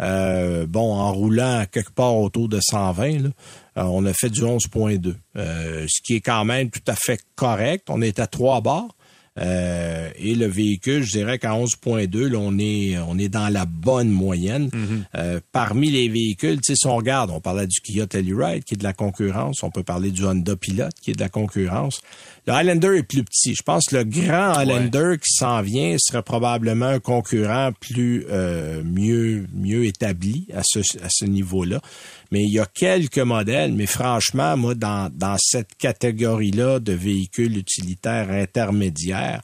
euh, bon, en roulant quelque part autour de 120, là, euh, on a fait du 11.2, euh, ce qui est quand même tout à fait correct. On est à trois barres. Euh, et le véhicule, je dirais qu'à 11.2, là, on est on est dans la bonne moyenne. Euh, parmi les véhicules, tu sais, si on regarde, on parlait du Kia Telluride qui est de la concurrence, on peut parler du Honda Pilot qui est de la concurrence. Le Highlander est plus petit. Je pense que le grand Highlander qui s'en vient serait probablement un concurrent plus euh, mieux mieux établi à ce à ce niveau-là. Mais il y a quelques modèles, mais franchement, moi, dans, dans cette catégorie-là de véhicules utilitaires intermédiaires,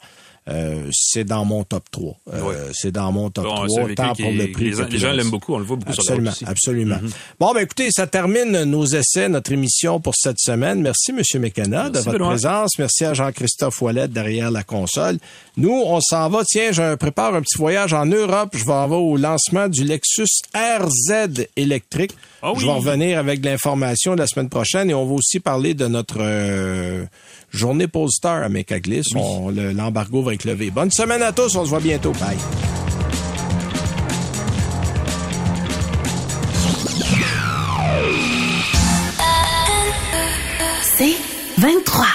euh, c'est dans mon top 3. Euh. C'est dans mon top Bon, 3, c'est un véhicule tant qui pour le prix. les, que gens- les l'aiment beaucoup, on le voit beaucoup Absolument, sur la route aussi. absolument. Bon, ben écoutez, ça termine nos essais, notre émission pour cette semaine. Merci, Monsieur Mécana, de votre Benoît. présence. Merci à Jean-Christophe Ouellette derrière la console. Nous, on s'en va. Tiens, je prépare un petit voyage en Europe. Je vais en au lancement du Lexus RZ électrique. Ah oui. Je vais revenir avec de l'information la semaine prochaine et on va aussi parler de notre euh, journée Polestar à Mecaglis. On- le- L'embargo va être levé. Bonne semaine à tous. On se voit bientôt. Bye. C'est 23.